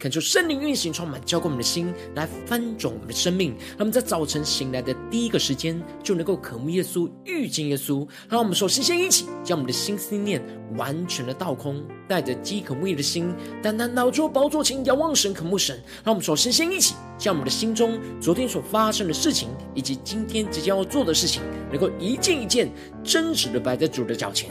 恳求圣灵运行，充满浇灌我们的心，来翻转我们的生命。让我们在早晨醒来的第一个时间，就能够渴慕耶稣、遇见耶稣。让我们首先先一起将我们的心思念完全的倒空，带着饥渴慕义的心，单单来到宝座前，仰望神、渴慕神。让我们首先先一起将我们的心中昨天所发生的事情，以及今天即将要做的事情，能够一件一件真实的摆在主的脚前。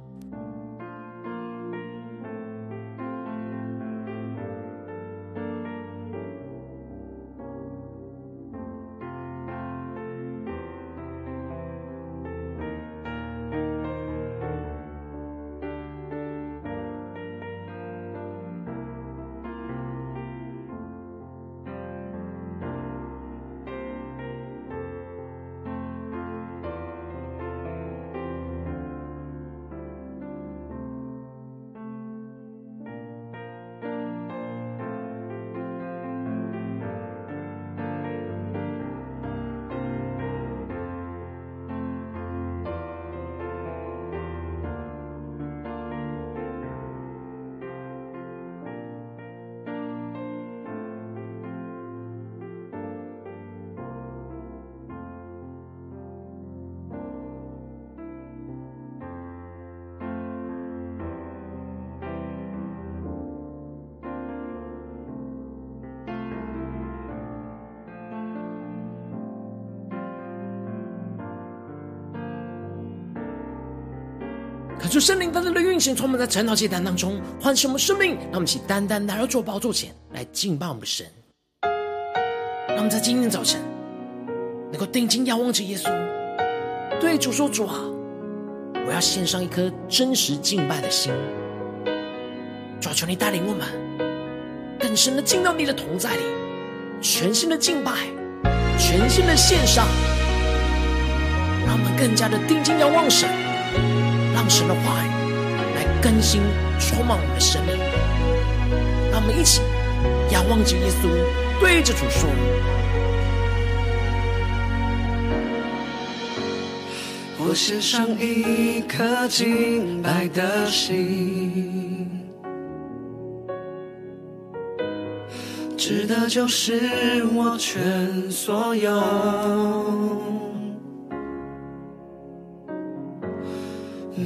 就圣灵单单的运行，充满在晨祷祭坛当中唤醒我们生命，让我们一起单单来到主宝座前来敬拜我们神。让我们在今天早晨能够定睛仰望着耶稣，对主说：“主啊，我要献上一颗真实敬拜的心。主啊，求你带领我们更深的进到你的同在里，全新的敬拜，全新的献上，让我们更加的定睛仰望神。”让神的话语来更新、充满我们的生命。让我们一起仰望着耶稣，对着主说：“我献上一颗敬拜的心，值得就是我全所有。”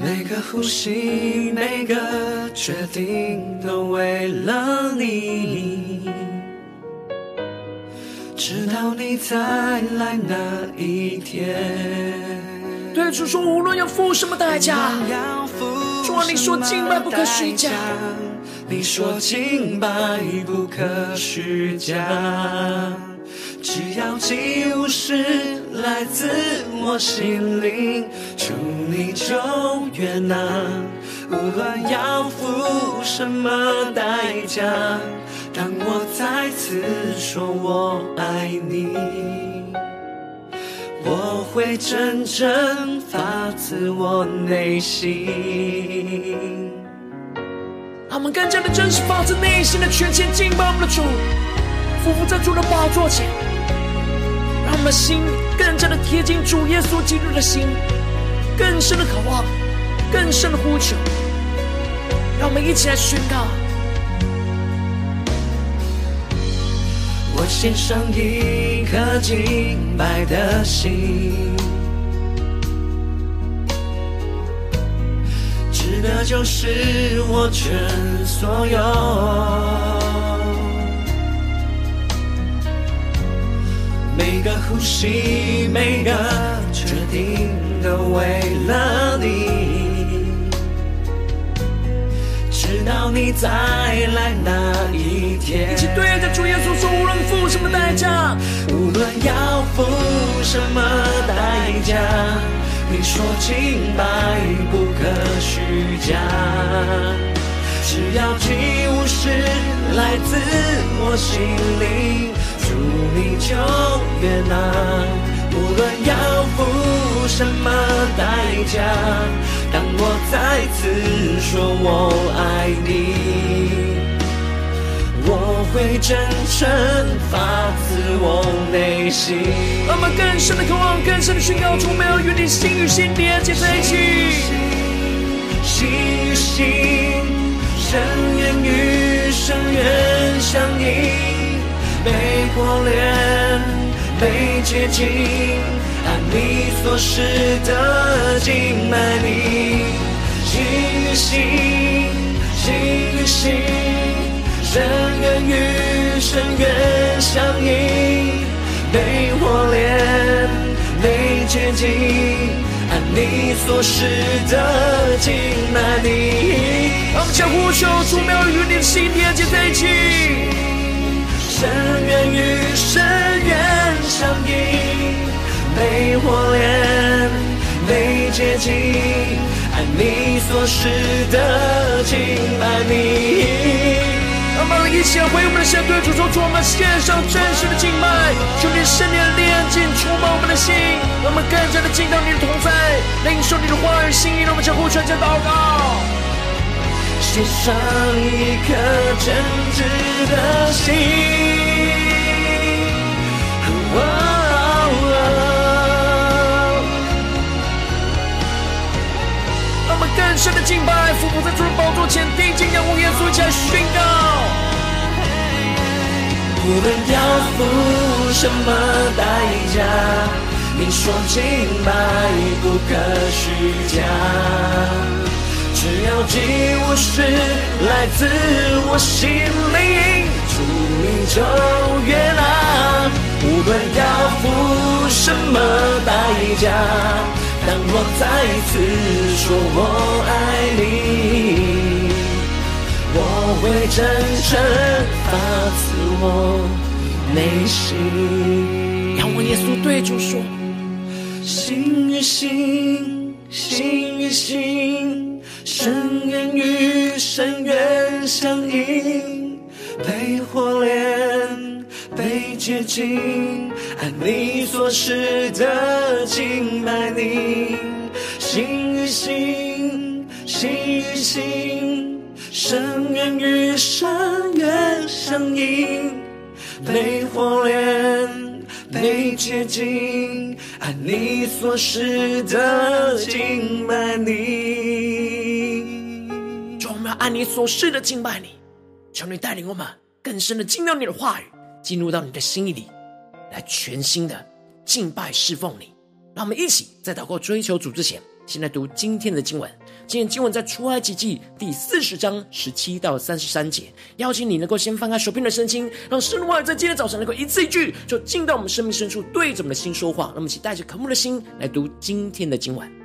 每个呼吸，每个决定，都为了你。直到你再来那一天。对主说，无论要付什么代价，主啊，你说敬拜不可虚假，你说敬拜不可虚假。只要祭物是来自我心灵，主你就悦纳。无论要付什么代价，当我再次说我爱你，我会真正发自我内心。他们更加的真实，发自内心的全心敬拜我们的主，俯伏在主的宝座前。我们的心更加的贴近主耶稣基督的心，更深的渴望，更深的呼求。让我们一起来宣告：我献上一颗敬拜的心，值得就是我全所有。每个呼吸，每个决定，都为了你。直到你再来那一天。一起对着主耶稣说：无论付什么代价，无论要付什么代价，你说敬拜不可虚假。只要祭物是来自我心灵，主你就悦纳，无论要付什么代价，当我再次说我爱你，我会真诚发自我内心。让我们更深的渴望，更深的宣告，主，我们要与你心与心连接在一起，心与心。深渊与深渊相映，被火炼，被洁净，按你所示的敬拜你。心与心，心与心，深渊与深渊相映，被火炼，被洁净。按你所示的敬拜你，让我们将呼求，主，我们与你的心连接在一起。深渊与深渊相映，被火炼，被洁净，按你所示的敬拜你。让我们一起来回应我们的神，对主说：主，我们献上真实的敬拜，求你圣灵的炼净、触摸我们的心，让我们更加的进到你的同在，领受你的话语心意。让我们将呼全家祷告，献上一颗真挚的心，哦哦。让我们更深的敬拜，俯伏在主的宝座前，定睛仰望耶稣，一起来宣告。无论要付什么代价，你说敬拜不可虚假。只要祭物是来自我心灵，主你就悦纳。无论要付什么代价，当我再次说我爱你。我会真诚发自我内心。仰望耶稣对主说：心与心，心与心，深渊与深渊相映，被火炼，被洁净，按你所示的敬拜你。心与心，心与心。深渊与深渊相映，被火炼，被接近，按你所示的敬拜你。主，我们要按你所示的敬拜你，求你带领我们更深的进到你的话语，进入到你的心意里，来全新的敬拜侍奉你。让我们一起在祷告追求主之前，先来读今天的经文。今天今晚在出埃及记第四十章十七到三十三节。邀请你能够先翻开手边的圣经，让神的话在今天早上能够一字一句，就进到我们生命深处，对着我们的心说话。那么，请带着渴慕的心来读今天的今晚。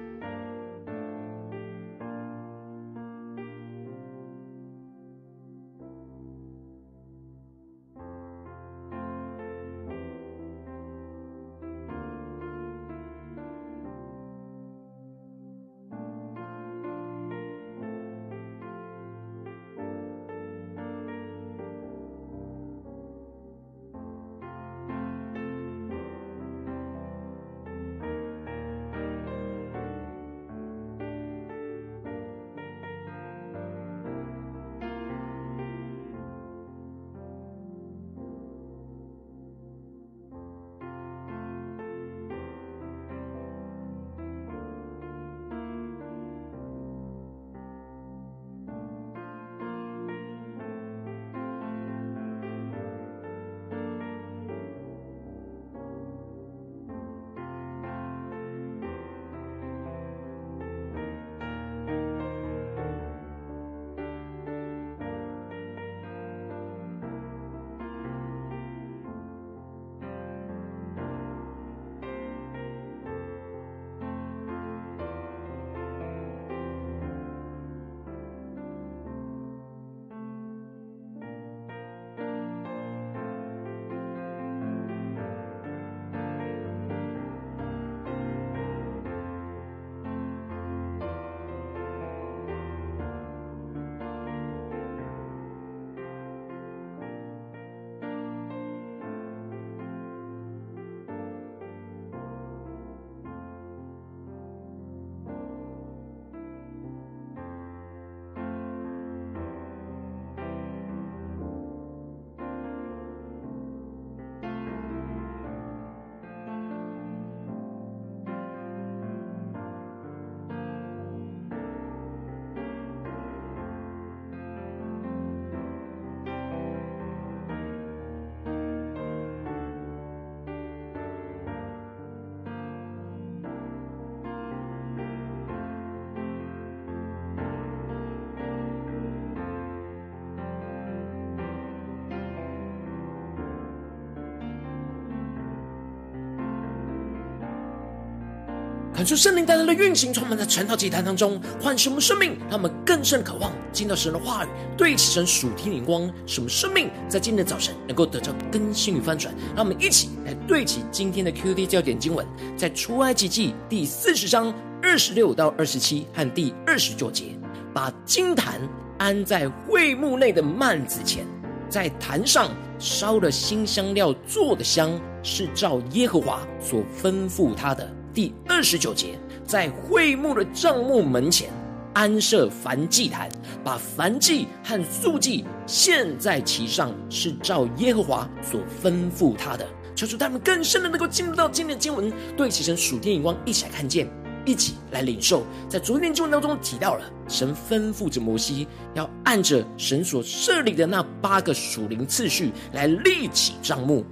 看出圣灵带来的运行，充满在晨祷祭坛当中，唤醒我们。生命，让我们。更甚渴望见到神的话语，对齐神属天灵光，使我们。生命在今天的早晨能够得到更新与翻转。让我们。一起来对齐今天的 QD 焦点经文，在出埃及记第四十章二十六到二十七和第二十九节，把金坛安在会幕内的幔子前，在坛上烧了馨香料做的香，是照耶和华所吩咐他的。第二十九节，在会幕的帐幕门前安设燔祭坛，把燔祭和素祭献在其上，是照耶和华所吩咐他的。求主他们更深的能够进入到今天的经文，对齐神属天眼光，一起来看见，一起来领受。在昨天经文当中提到了，神吩咐着摩西要按着神所设立的那八个属灵次序来立起帐幕。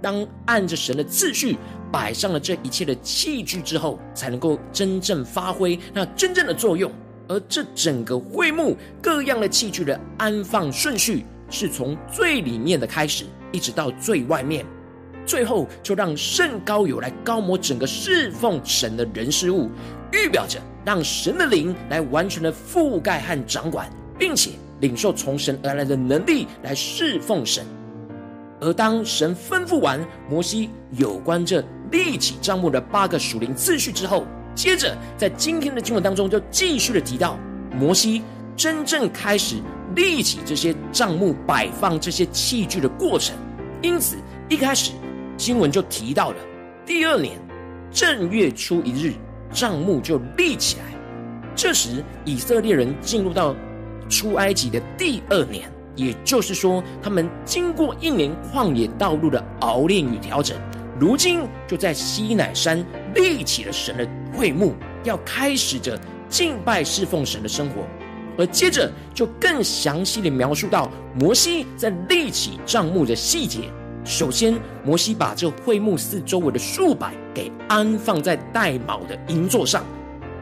当按着神的次序摆上了这一切的器具之后，才能够真正发挥那真正的作用。而这整个会幕各样的器具的安放顺序，是从最里面的开始，一直到最外面，最后就让圣膏油来膏抹整个侍奉神的人事物，预表着让神的灵来完全的覆盖和掌管，并且领受从神而来的能力来侍奉神。而当神吩咐完摩西有关这立起帐幕的八个属灵次序之后，接着在今天的经文当中就继续的提到摩西真正开始立起这些帐幕摆放这些器具的过程。因此一开始经文就提到了第二年正月初一日帐幕就立起来。这时以色列人进入到出埃及的第二年。也就是说，他们经过一年旷野道路的熬炼与调整，如今就在西乃山立起了神的会幕，要开始着敬拜侍奉神的生活。而接着就更详细的描述到摩西在立起帐幕的细节。首先，摩西把这会幕四周围的数摆给安放在带卯的银座上，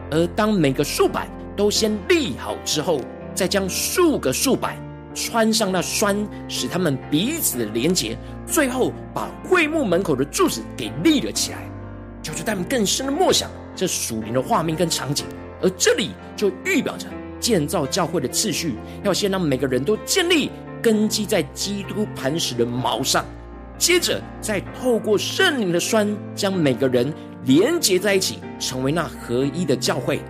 而当每个数摆都先立好之后，再将数个数摆。穿上那栓，使他们彼此连结，最后把会幕门口的柱子给立了起来。就是带们更深的默想这属灵的画面跟场景，而这里就预表着建造教会的次序，要先让每个人都建立根基在基督磐石的锚上，接着再透过圣灵的栓，将每个人连结在一起，成为那合一的教会。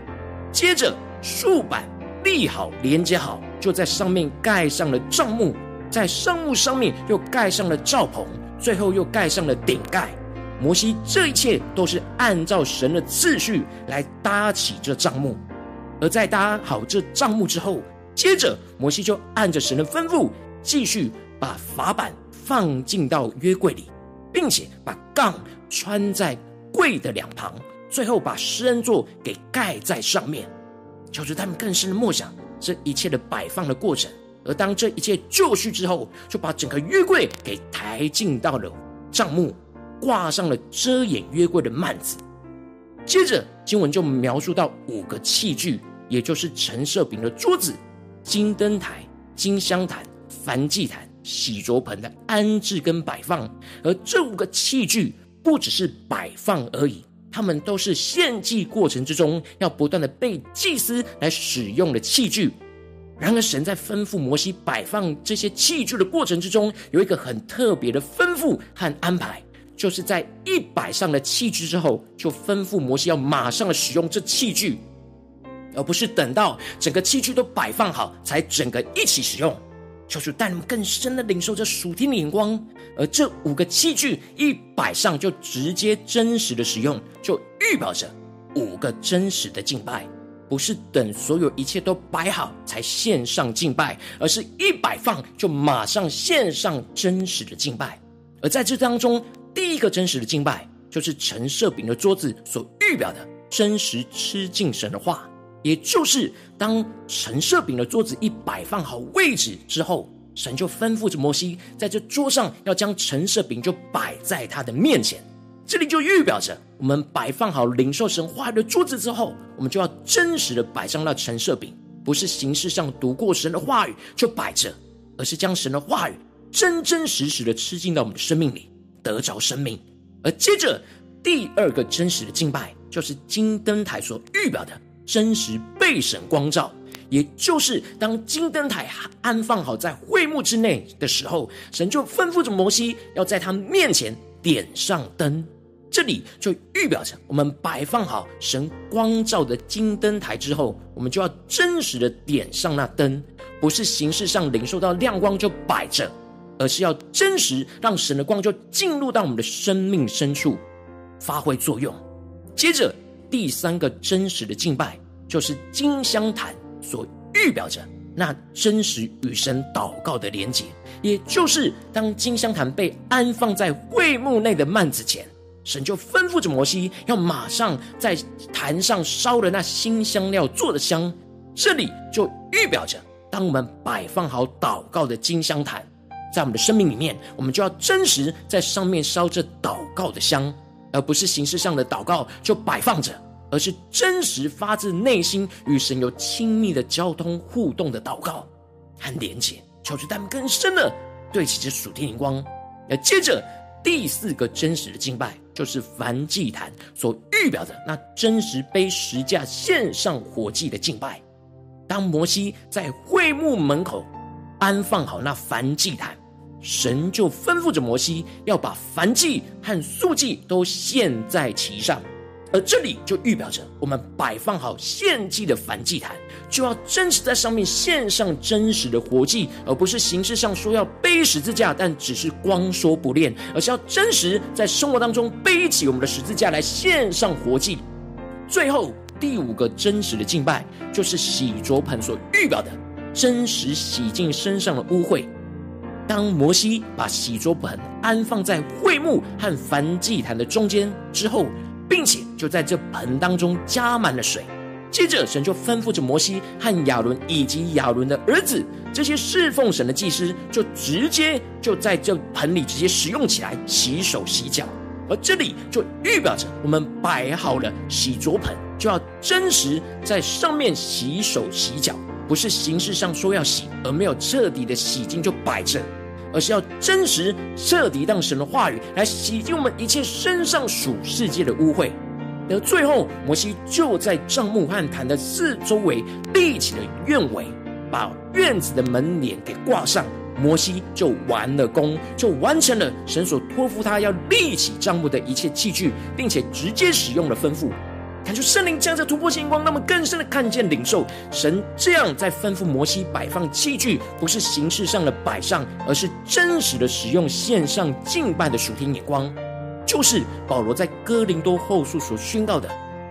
接着竖板立好，连接好。就在上面盖上了帐幕，在帐幕上面又盖上了罩棚，最后又盖上了顶盖。摩西这一切都是按照神的次序来搭起这帐幕，而在搭好这帐幕之后，接着摩西就按着神的吩咐，继续把法版放进到约柜里，并且把杠穿在柜的两旁，最后把施恩座给盖在上面。求主他们更深的默想。这一切的摆放的过程，而当这一切就绪之后，就把整个约柜给抬进到了帐幕，挂上了遮掩约柜的幔子。接着经文就描述到五个器具，也就是陈设饼的桌子、金灯台、金香坛、燔祭坛、洗濯盆的安置跟摆放。而这五个器具不只是摆放而已。他们都是献祭过程之中要不断的被祭司来使用的器具。然而，神在吩咐摩西摆放这些器具的过程之中，有一个很特别的吩咐和安排，就是在一摆上了器具之后，就吩咐摩西要马上的使用这器具，而不是等到整个器具都摆放好才整个一起使用。求主带你们更深的领受这属天的眼光，而这五个器具一摆上，就直接真实的使用，就预表着五个真实的敬拜，不是等所有一切都摆好才献上敬拜，而是一摆放就马上献上真实的敬拜。而在这当中，第一个真实的敬拜，就是陈设饼的桌子所预表的真实吃敬神的话。也就是当陈设饼的桌子一摆放好位置之后，神就吩咐着摩西，在这桌上要将陈设饼就摆在他的面前。这里就预表着，我们摆放好领受神话语的桌子之后，我们就要真实的摆上那陈设饼，不是形式上读过神的话语就摆着，而是将神的话语真真实实的吃进到我们的生命里，得着生命。而接着第二个真实的敬拜。就是金灯台所预表的真实被神光照。也就是当金灯台安放好在会幕之内的时候，神就吩咐着摩西要在他面前点上灯。这里就预表着我们摆放好神光照的金灯台之后，我们就要真实的点上那灯，不是形式上领受到亮光就摆着，而是要真实让神的光就进入到我们的生命深处，发挥作用。接着第三个真实的敬拜，就是金香坛。所预表着那真实与神祷告的连结，也就是当金香坛被安放在会幕内的幔子前，神就吩咐着摩西要马上在坛上烧了那新香料做的香。这里就预表着，当我们摆放好祷告的金香坛，在我们的生命里面，我们就要真实在上面烧着祷告的香，而不是形式上的祷告就摆放着。而是真实发自内心与神有亲密的交通互动的祷告和连结，求主带领更深的对齐这属天灵光。那接着第四个真实的敬拜，就是燔祭坛所预表的那真实背十架献上火祭的敬拜。当摩西在会幕门口安放好那燔祭坛，神就吩咐着摩西要把燔祭和素祭都献在其上。而这里就预表着，我们摆放好献祭的燔祭坛，就要真实在上面献上真实的活祭，而不是形式上说要背十字架，但只是光说不练，而是要真实在生活当中背起我们的十字架来献上活祭。最后第五个真实的敬拜，就是洗濯盆所预表的真实洗净身上的污秽。当摩西把洗濯盆安放在会幕和燔祭坛的中间之后，并且就在这盆当中加满了水，接着神就吩咐着摩西和亚伦以及亚伦的儿子这些侍奉神的祭司，就直接就在这盆里直接使用起来洗手洗脚。而这里就预表着我们摆好了洗濯盆，就要真实在上面洗手洗脚，不是形式上说要洗，而没有彻底的洗净就摆着。而是要真实彻底让神的话语来洗净我们一切身上属世界的污秽。而最后，摩西就在帐幕和坛的四周围立起了院围，把院子的门帘给挂上。摩西就完了工，就完成了神所托付他要立起帐幕的一切器具，并且直接使用了吩咐。感受圣灵将这突破星光，那么更深的看见领受神这样在吩咐摩西摆放器具，不是形式上的摆上，而是真实的使用献上敬拜的属天眼光，就是保罗在哥林多后书所宣告的，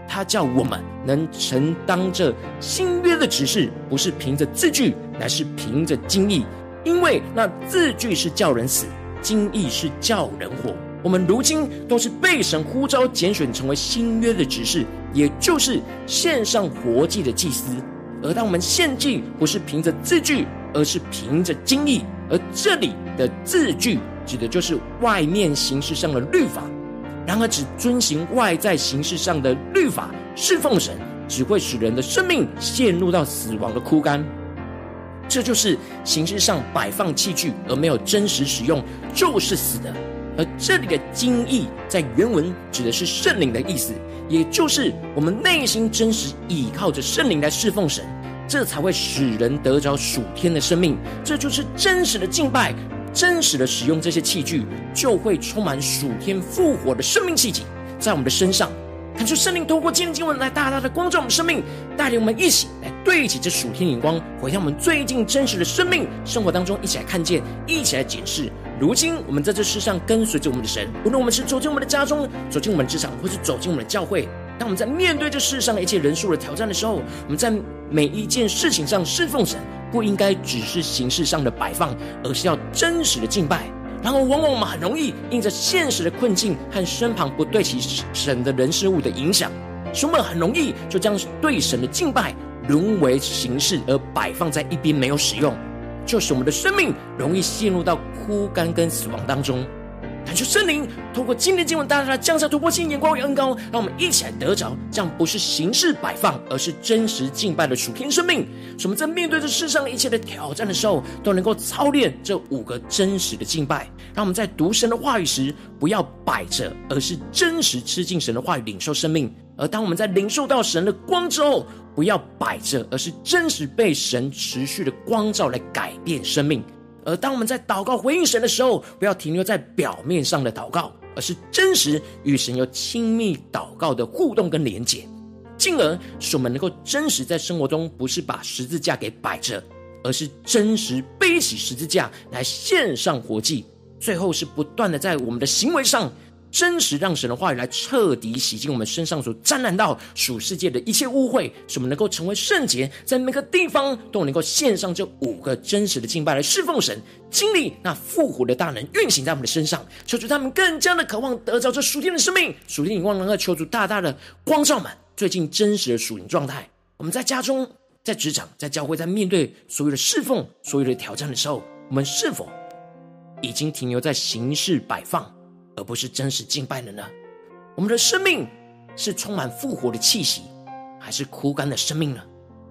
他叫我们能承当这新约的指示，不是凭着字句，乃是凭着经意，因为那字句是叫人死，经意是叫人活。我们如今都是被神呼召拣选成为新约的职事，也就是献上活祭的祭司。而当我们献祭，不是凭着字句，而是凭着经意。而这里的字句，指的就是外面形式上的律法。然而，只遵行外在形式上的律法，侍奉神，只会使人的生命陷入到死亡的枯干。这就是形式上摆放器具，而没有真实使用，就是死的。而这里的精意在原文指的是圣灵的意思，也就是我们内心真实倚靠着圣灵来侍奉神，这才会使人得着属天的生命。这就是真实的敬拜，真实的使用这些器具，就会充满属天复活的生命气息在我们的身上。看出圣灵透过今天经文来大大的光照我们生命，带领我们一起来对齐这属天眼光，回到我们最近真实的生命生活当中，一起来看见，一起来检视。如今我们在这世上跟随着我们的神，无论我们是走进我们的家中，走进我们的职场，或是走进我们的教会，当我们在面对这世上一切人数的挑战的时候，我们在每一件事情上侍奉神，不应该只是形式上的摆放，而是要真实的敬拜。然后，往往我们很容易因着现实的困境和身旁不对其神的人事物的影响，使我们很容易就将对神的敬拜沦为形式而摆放在一边，没有使用。就是我们的生命容易陷入到枯干跟死亡当中。感谢圣灵透过今天经文，大大降下突破性眼光与恩膏，让我们一起来得着这样不是形式摆放，而是真实敬拜的属天生命。我们在面对这世上一切的挑战的时候，都能够操练这五个真实的敬拜，让我们在读神的话语时，不要摆着，而是真实吃进神的话语，领受生命。而当我们在领受到神的光之后，不要摆着，而是真实被神持续的光照来改变生命。而当我们在祷告回应神的时候，不要停留在表面上的祷告，而是真实与神有亲密祷告的互动跟连结，进而使我们能够真实在生活中，不是把十字架给摆着，而是真实背起十字架来献上活祭。最后是不断的在我们的行为上。真实让神的话语来彻底洗净我们身上所沾染到属世界的一切污秽，使我们能够成为圣洁，在每个地方都能够献上这五个真实的敬拜来侍奉神，经历那复活的大能运行在我们的身上，求主他们更加的渴望得着这属天的生命，属天的光能够求主大大的光照满最近真实的属灵状态。我们在家中、在职场、在教会，在面对所有的侍奉、所有的挑战的时候，我们是否已经停留在形式摆放？而不是真实敬拜的呢？我们的生命是充满复活的气息，还是枯干的生命呢？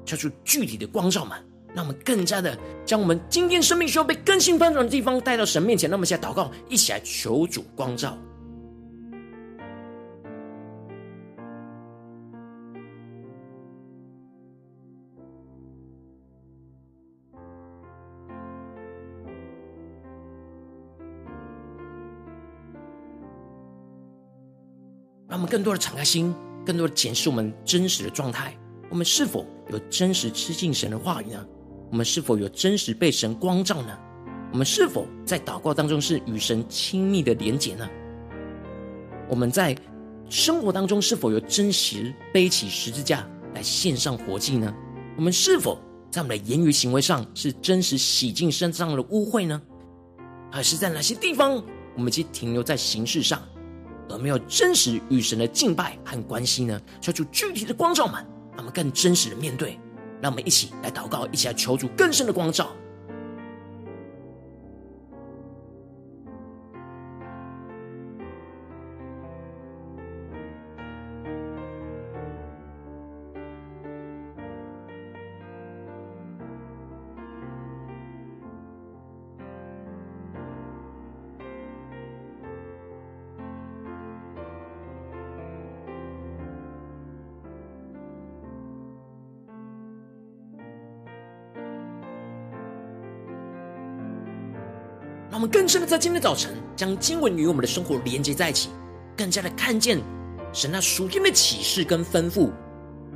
求出具体的光照嘛，让我们更加的将我们今天生命需要被更新翻转的地方带到神面前。那么，现在祷告，一起来求主光照。我们更多的敞开心，更多的检视我们真实的状态。我们是否有真实吃进神的话语呢？我们是否有真实被神光照呢？我们是否在祷告当中是与神亲密的连结呢？我们在生活当中是否有真实背起十字架来献上活祭呢？我们是否在我们的言语行为上是真实洗净身上的污秽呢？还是在哪些地方我们已经停留在形式上？而没有真实与神的敬拜和关系呢？求主具体的光照们，让我们更真实的面对。让我们一起来祷告，一起来求主更深的光照。更深的在今天早晨，将经文与我们的生活连接在一起，更加的看见神那属天的启示跟吩咐。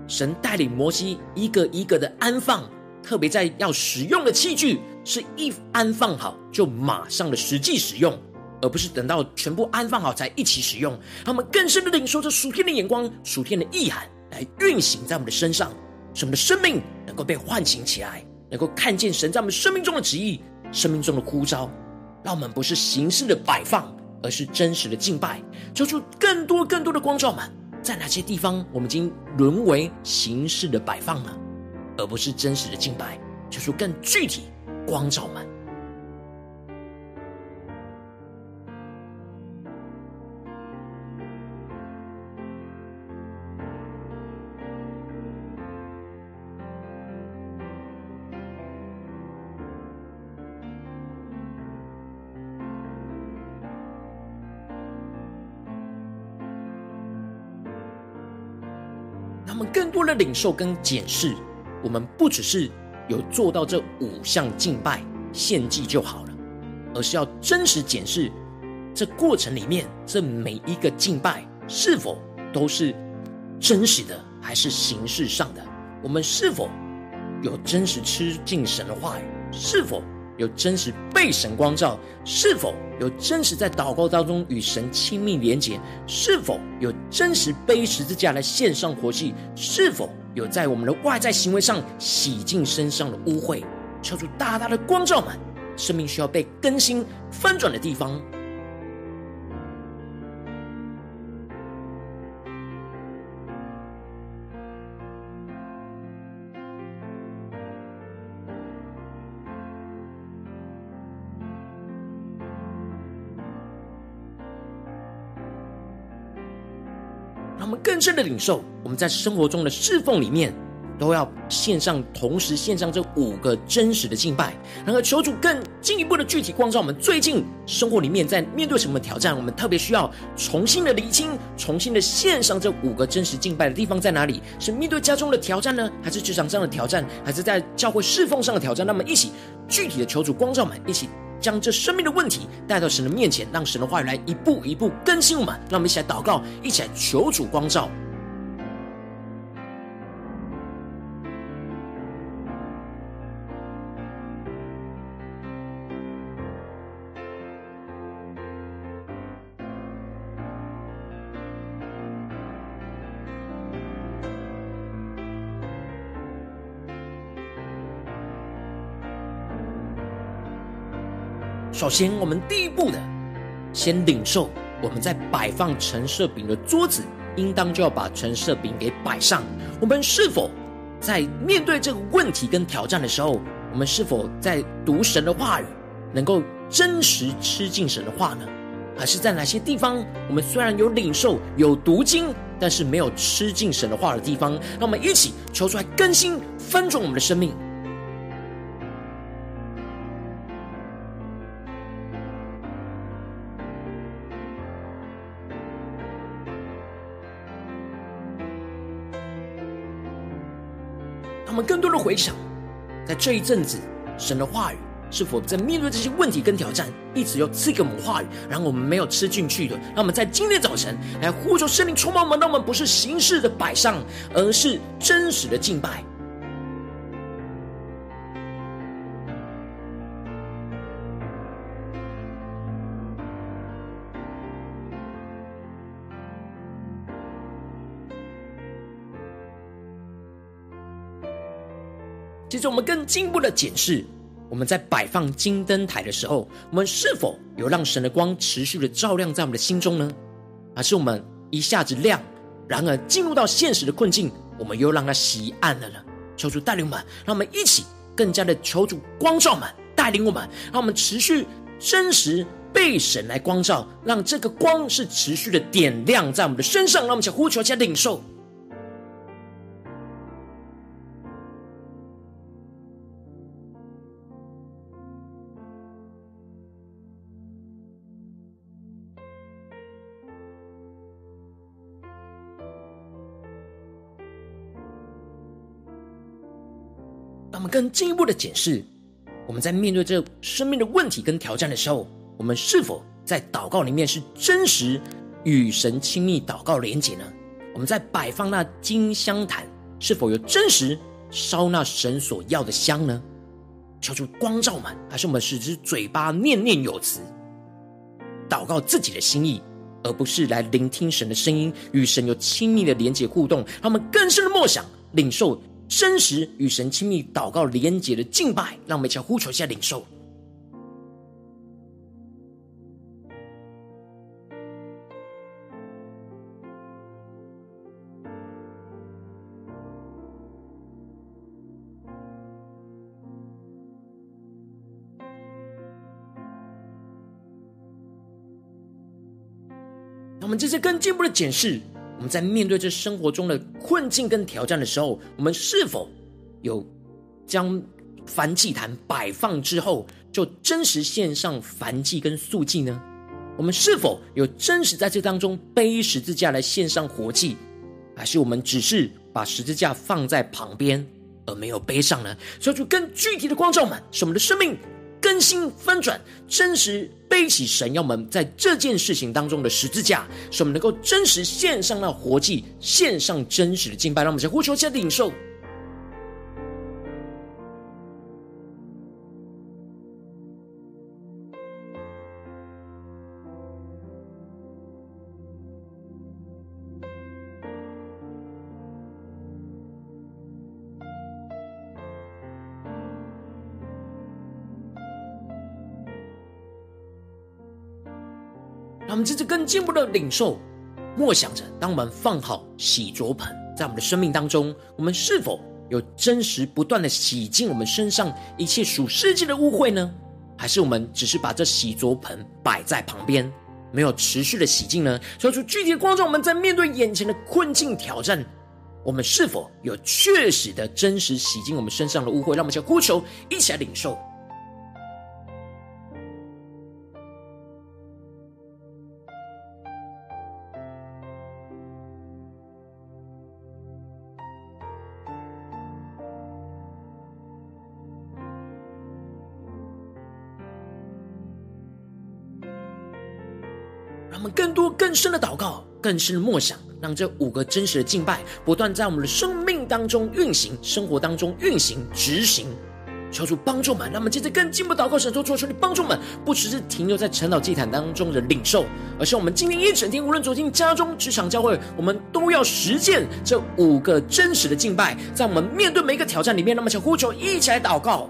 神带领摩西一个一个的安放，特别在要使用的器具，是一安放好就马上的实际使用，而不是等到全部安放好才一起使用。他们更深的领受这属天的眼光、属天的意涵来运行在我们的身上，使我们的生命能够被唤醒起来，能够看见神在我们生命中的旨意、生命中的呼召。让我们不是形式的摆放，而是真实的敬拜。求出更多更多的光照们，在哪些地方我们已经沦为形式的摆放呢？而不是真实的敬拜。求出更具体光照们。他们更多的领受跟检视，我们不只是有做到这五项敬拜献祭就好了，而是要真实检视这过程里面，这每一个敬拜是否都是真实的，还是形式上的？我们是否有真实吃进神的话语？是否？有真实被神光照，是否有真实在祷告当中与神亲密连结？是否有真实背十字架来献上活祭？是否有在我们的外在行为上洗净身上的污秽？敲出大大的光照满生命需要被更新翻转的地方。深的领受，我们在生活中的侍奉里面，都要献上，同时献上这五个真实的敬拜。然后求主更进一步的具体光照我们，最近生活里面在面对什么挑战？我们特别需要重新的厘清，重新的献上这五个真实敬拜的地方在哪里？是面对家中的挑战呢，还是职场上的挑战，还是在教会侍奉上的挑战？那么一起具体的求主光照我们，一起。将这生命的问题带到神的面前，让神的话语来一步一步更新我们。让我们一起来祷告，一起来求主光照。首先，我们第一步的，先领受我们在摆放陈设饼的桌子，应当就要把陈设饼给摆上。我们是否在面对这个问题跟挑战的时候，我们是否在读神的话语，能够真实吃进神的话呢？还是在哪些地方，我们虽然有领受、有读经，但是没有吃进神的话的地方？让我们一起求出来更新、翻转我们的生命。更多的回想，在这一阵子，神的话语是否在面对这些问题跟挑战，一直有赐给我们话语，然后我们没有吃进去的？让我们在今天早晨来呼求圣灵充满我们，让我们不是形式的摆上，而是真实的敬拜。我们更进一步的检视，我们在摆放金灯台的时候，我们是否有让神的光持续的照亮在我们的心中呢？还是我们一下子亮，然而进入到现实的困境，我们又让它熄暗了呢？求主带领我们，让我们一起更加的求主光照们，带领我们，让我们持续真实被神来光照，让这个光是持续的点亮在我们的身上，让我们想呼求加领受。更进一步的检视，我们在面对这生命的问题跟挑战的时候，我们是否在祷告里面是真实与神亲密祷告连结呢？我们在摆放那金香坛，是否有真实烧那神所要的香呢？求出光照们，还是我们只是嘴巴念念有词，祷告自己的心意，而不是来聆听神的声音，与神有亲密的连结互动，让我们更深的默想领受。真实与神亲密祷告连结的敬拜，让我们一起呼求一下领受。那我们这次更进一步的检视。我们在面对这生活中的困境跟挑战的时候，我们是否有将燔祭坛摆放之后，就真实献上燔祭跟素祭呢？我们是否有真实在这当中背十字架来献上活祭，还是我们只是把十字架放在旁边而没有背上呢？说出更具体的光照们，使我们的生命更新翻转，真实。背起神要们在这件事情当中的十字架，使我们能够真实献上那活祭，献上真实的敬拜，让我们先呼求，先领受。我们这次更进一步的领受，默想着，当我们放好洗濯盆在我们的生命当中，我们是否有真实不断的洗净我们身上一切属世界的污秽呢？还是我们只是把这洗濯盆摆在旁边，没有持续的洗净呢？说出具体的光照，我们在面对眼前的困境挑战，我们是否有确实的真实洗净我们身上的污秽？让我们叫呼求，一起来领受。们更多更深的祷告，更深的默想，让这五个真实的敬拜不断在我们的生命当中运行，生活当中运行执行。求主帮助们，让我们接着更进一步祷告，神说：求主你帮助们，不只是停留在晨祷祭坛当中的领受，而是我们今天一整天，无论走进家中、职场、教会，我们都要实践这五个真实的敬拜，在我们面对每一个挑战里面，那么求呼求，一起来祷告。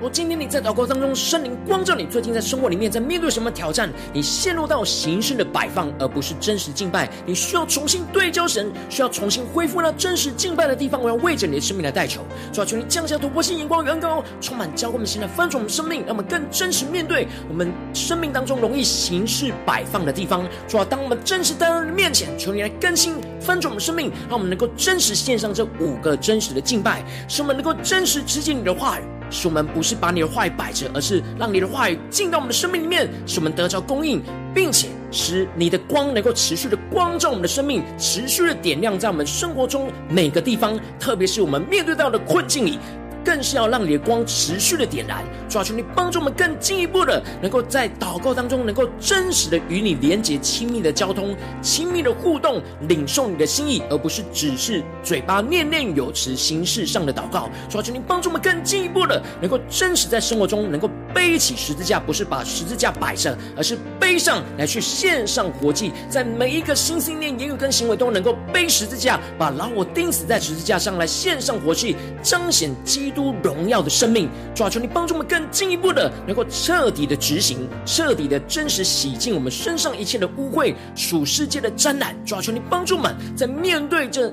我今天你在祷告当中，圣灵光照你，最近在生活里面在面对什么挑战？你陷入到形式的摆放，而不是真实敬拜。你需要重新对焦神，需要重新恢复那真实敬拜的地方。我要为着你的生命来代求，主啊，求你降下突破性眼光，远高，充满教会我们现在翻转我们生命，让我们更真实面对我们生命当中容易形式摆放的地方。主啊，当我们真实在你面前，求你来更新翻转我们生命，让我们能够真实献上这五个真实的敬拜，使我们能够真实直接你的话语。使我们不是把你的话语摆着，而是让你的话语进到我们的生命里面，使我们得着供应，并且使你的光能够持续的光照我们的生命，持续的点亮在我们生活中每个地方，特别是我们面对到的困境里。更是要让你的光持续的点燃，主啊，求你帮助我们更进一步的，能够在祷告当中，能够真实的与你连接、亲密的交通、亲密的互动，领受你的心意，而不是只是嘴巴念念有词、形式上的祷告。主啊，求你帮助我们更进一步的，能够真实在生活中能够背起十字架，不是把十字架摆上，而是背上来去献上活祭，在每一个心、心念、言语跟行为都能够背十字架，把老我钉死在十字架上来献上活祭，彰显基督。都荣耀的生命，主啊，求你帮助我们更进一步的，能够彻底的执行，彻底的真实洗净我们身上一切的污秽，属世界的沾染。主啊，求你帮助我们，在面对这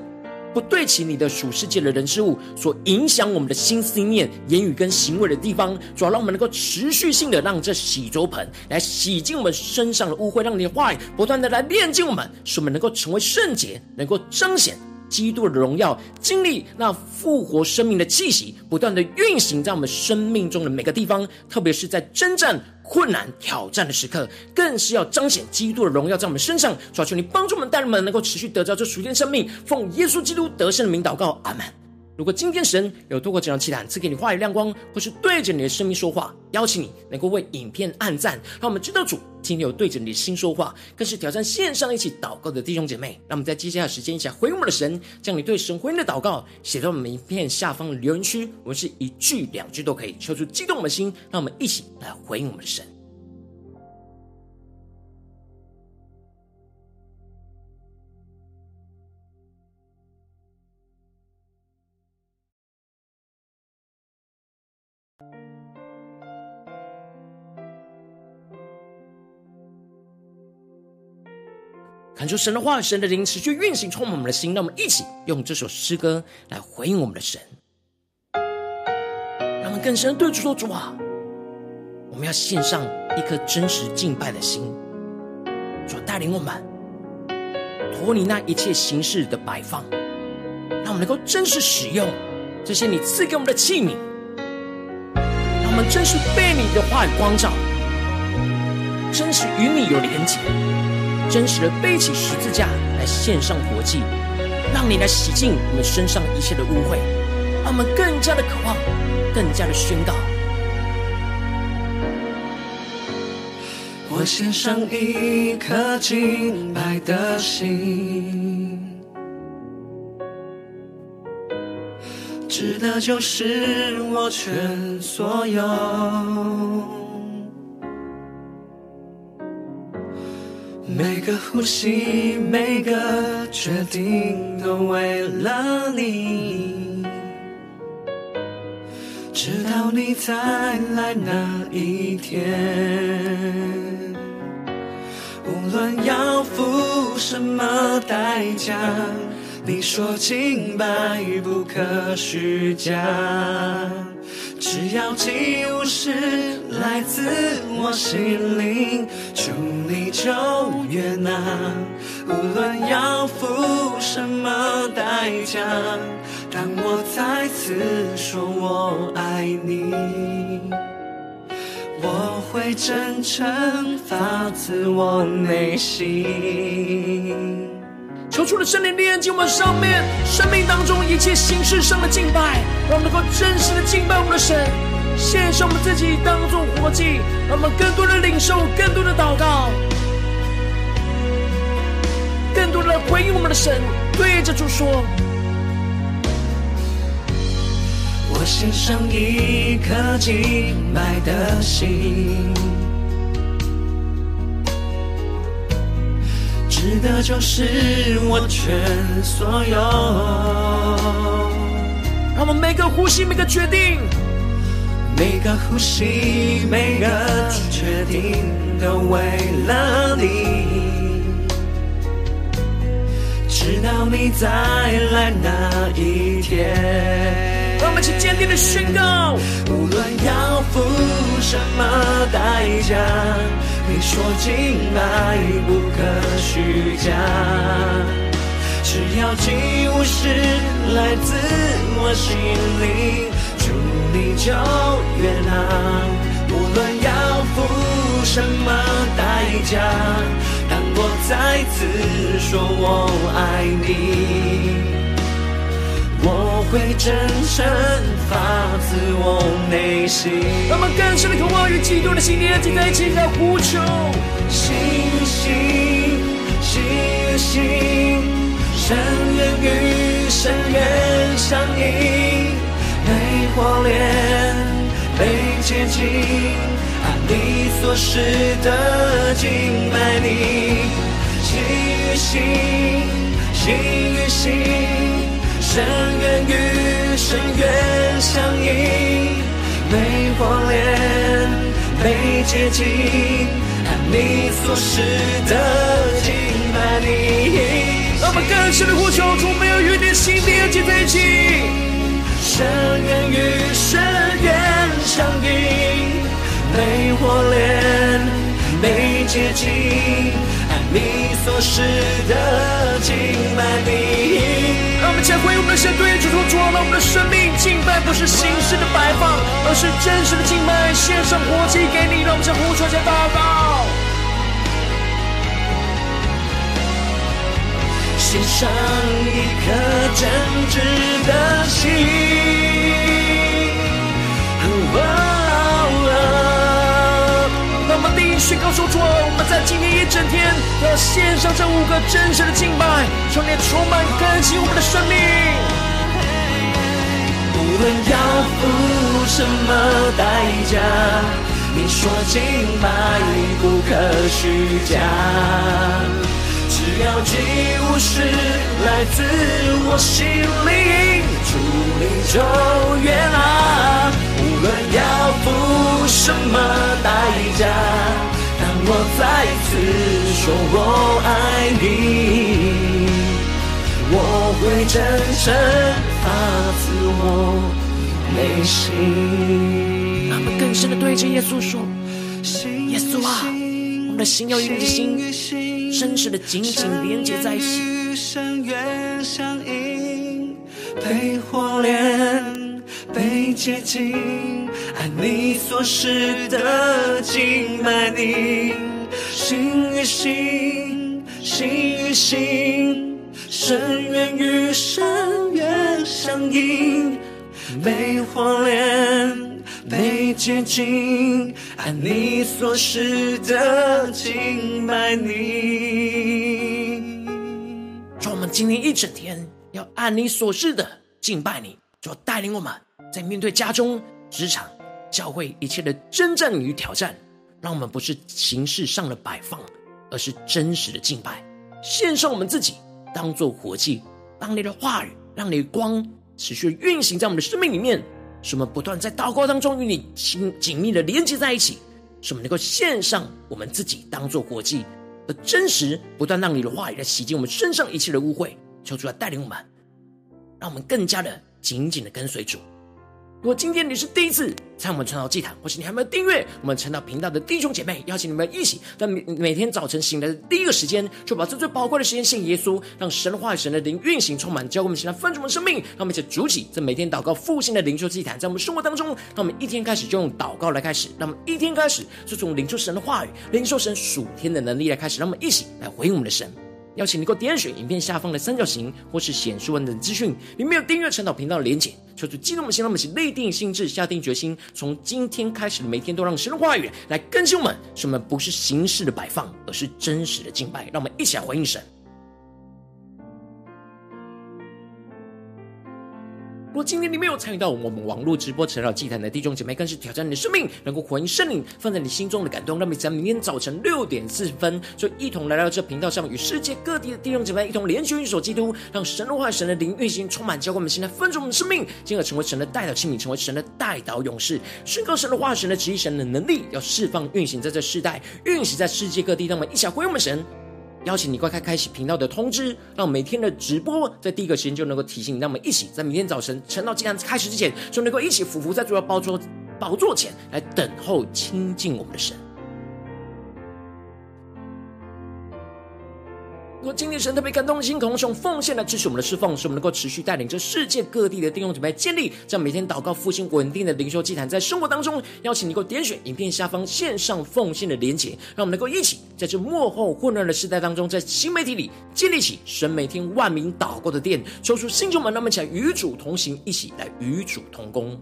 不对齐你的属世界的人事物所影响我们的心思念、言语跟行为的地方，主啊，让我们能够持续性的让这洗濯盆来洗净我们身上的污秽，让你的话语不断的来炼净我们，使我们能够成为圣洁，能够彰显。基督的荣耀，经历那复活生命的气息，不断的运行在我们生命中的每个地方，特别是在征战、困难、挑战的时刻，更是要彰显基督的荣耀在我们身上。求求你帮助我们，带人们能够持续得着这属天生命，奉耶稣基督得胜的名祷告，阿门。如果今天神有透过这张祈祷赐给你话语亮光，或是对着你的生命说话，邀请你能够为影片按赞，让我们知道主今天有对着你的心说话，更是挑战线上一起祷告的弟兄姐妹。让我们在接下来的时间一起回应我们的神，将你对神回应的祷告写在我们影片下方的留言区，我们是一句两句都可以，求出激动我们的心，让我们一起来回应我们的神。看出神的话，神的灵持续运行，充满我们的心。让我们一起用这首诗歌来回应我们的神。更深对主说：“主啊，我们要献上一颗真实敬拜的心，主带领我们脱离那一切形式的摆放，让我们能够真实使用这些你赐给我们的器皿，让我们真实被你的话语光照，真实与你有连结，真实的背起十字架来献上活祭，让你来洗净我们身上一切的污秽，让我们更加的渴望。”更加的宣告，我献上一颗敬拜的心，值得就是我全所有，每个呼吸，每个决定，都为了你。直到你再来那一天，无论要付什么代价，你说敬拜不可虚假，只要祭物是来自我心灵，求你就悦纳，无论要付什么代价。当我再次说我爱你，我会真诚发自我内心。求出了圣灵炼净我们上面生命当中一切形式上的敬拜，让我们能够真实的敬拜我们的神，献上我们自己当作活祭，让我们更多的领受，更多的祷告，更多的回应我们的神，对着主说。我献上一颗敬拜的心，值得就是我全所有。让我们每个呼吸，每个决定，每个呼吸，每个决定，都为了你，直到你再来那一天。让我们一起坚定的宣告，无论要付什么代价，你说敬拜不可虚假，只要祭物是来自我心里，主你就悦纳。无论要付什么代价，当我再次说我爱你。我会真诚发自我内心。让我们更深的渴望与基督的心连接在一起，来呼求。心与心，心与心，深渊与深渊相映，被火炼，被洁净，按你所示的敬拜你。心与心，心与心。深渊与深渊相映，被火炼，被洁净，按你所示的敬拜你。让我们更深的呼求，主没有与你心连接在一起。深渊与深渊相映，被火炼，被洁净，按你所失的敬拜你。让我们前回我们的神，对主说：主啊，让我们的生命敬拜不是形式的摆放，而是真实的敬拜，献上活祭给你。让我们再呼出来祷告，献上一颗真挚的心。宣告说：主啊，我们在今天一整天都要献上这五个真实的敬拜，求你充满更新我们的生命。无论要付什么代价，你说敬拜不可虚假，只要祭物是来自我心灵，主你就悦纳。无论要付什么代价。我再次说我爱你，我会真诚发自我内心。们更深的对着耶稣说：“耶稣啊，我们的心要与你的心真实的紧紧连接在一起。被火炼，被洁净，按你所示的敬拜你，心与心，心与心，深渊与深渊相映，被火炼，被洁净，按你所示的敬拜你。说我们今天一整天要按你所示的敬拜你，就带领我们在面对家中、职场、教会一切的征战与挑战，让我们不是形式上的摆放，而是真实的敬拜，献上我们自己当做活祭，让你的话语，让你的光持续运行在我们的生命里面，使我们不断在祷告当中与你紧紧密的连接在一起，使我们能够献上我们自己当做活祭。而真实不断让你的话语来洗净我们身上一切的污秽，求主来带领我们，让我们更加的紧紧的跟随主。如果今天你是第一次参与我们传道祭坛，或是你还没有订阅我们传道频道的弟兄姐妹，邀请你们一起在每每天早晨醒来的第一个时间，就把这最宝贵的时间献耶稣，让神的话语、神的灵运行充满，教给我们现在丰盛的生命。让我们一起主起这每天祷告复兴的灵修祭坛，在我们生活当中，让我们一天开始就用祷告来开始，让我们一天开始就从领受神的话语、领受神属天的能力来开始，让我们一起来回应我们的神。邀请你给我点选影片下方的三角形，或是显示文的资讯，里面有订阅陈导频道的连结。求主激动的心，让我们一起立定心智，下定决心，从今天开始的每天都让神的话语来更新我们，使我们不是形式的摆放，而是真实的敬拜。让我们一起来回应神。如果今天你没有参与到我们网络直播陈老祭坛的弟兄姐妹，更是挑战你。的生命，能够回应圣灵放在你。心中的感动。让我们在明天早晨六点四十分，就一同来到这频道上，与世界各地的弟兄姐妹一同连接、运手基督，让神的话、神的灵运行充满，教灌我们现在分盛我们的生命，进而成为神的代祷器皿，成为神的代祷勇士，宣告神的话、神的旨意、神的能力，要释放、运行在这世代，运行在世界各地。让我们一起回应我们神。邀请你快开开启频道的通知，让每天的直播在第一个时间就能够提醒你。让我们一起在明天早晨晨祷祭坛开始之前，就能够一起俯伏在主要宝座宝座前来等候亲近我们的神。如果今天神特别感动的心，同时用奉献来支持我们的侍奉，使我们能够持续带领着世界各地的弟兄姊妹建立这样每天祷告复兴稳定的灵修祭坛，在生活当中，邀请你给我点选影片下方线上奉献的连结，让我们能够一起在这幕后混乱的时代当中，在新媒体里建立起神每天万名祷告的殿，抽出新球们，那么起来与主同行，一起来与主同工。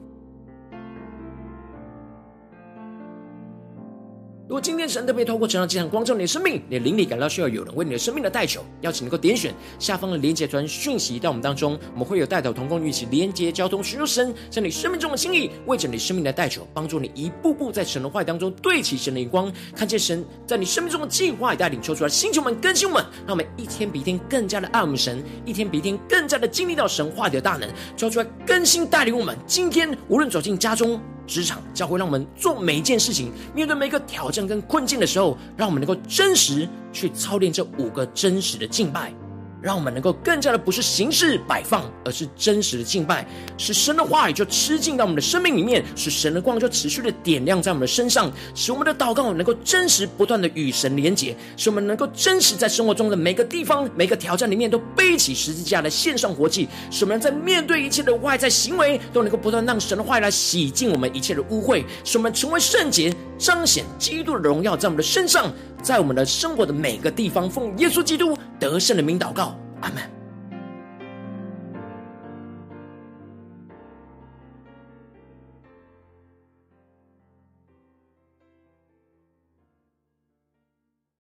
如果今天神特别透过晨祷祭坛光照你的生命，你的灵里感到需要有人为你的生命的代求，邀请能够点选下方的连结传讯息到我们当中，我们会有代祷同工一起连结交通，寻求神在你生命中的心意，为着你生命的代求，帮助你一步步在神的话语当中对齐神的眼光，看见神在你生命中的计划与带领，抽出来星球们更新我们，让我们一天比一天更加的爱我们神，一天比一天更加的经历到神话的大能，抽出来更新带领我们。今天无论走进家中。职场教会让我们做每一件事情，面对每一个挑战跟困境的时候，让我们能够真实去操练这五个真实的敬拜。让我们能够更加的不是形式摆放，而是真实的敬拜，使神的话语就吃进到我们的生命里面，使神的光就持续的点亮在我们的身上，使我们的祷告能够真实不断的与神连结，使我们能够真实在生活中的每个地方、每个挑战里面都背起十字架的献上活祭，使我们在面对一切的外在行为都能够不断让神的话语来洗净我们一切的污秽，使我们成为圣洁，彰显基督的荣耀在我们的身上。在我们的生活的每个地方，奉耶稣基督得胜的名祷告， 아멘.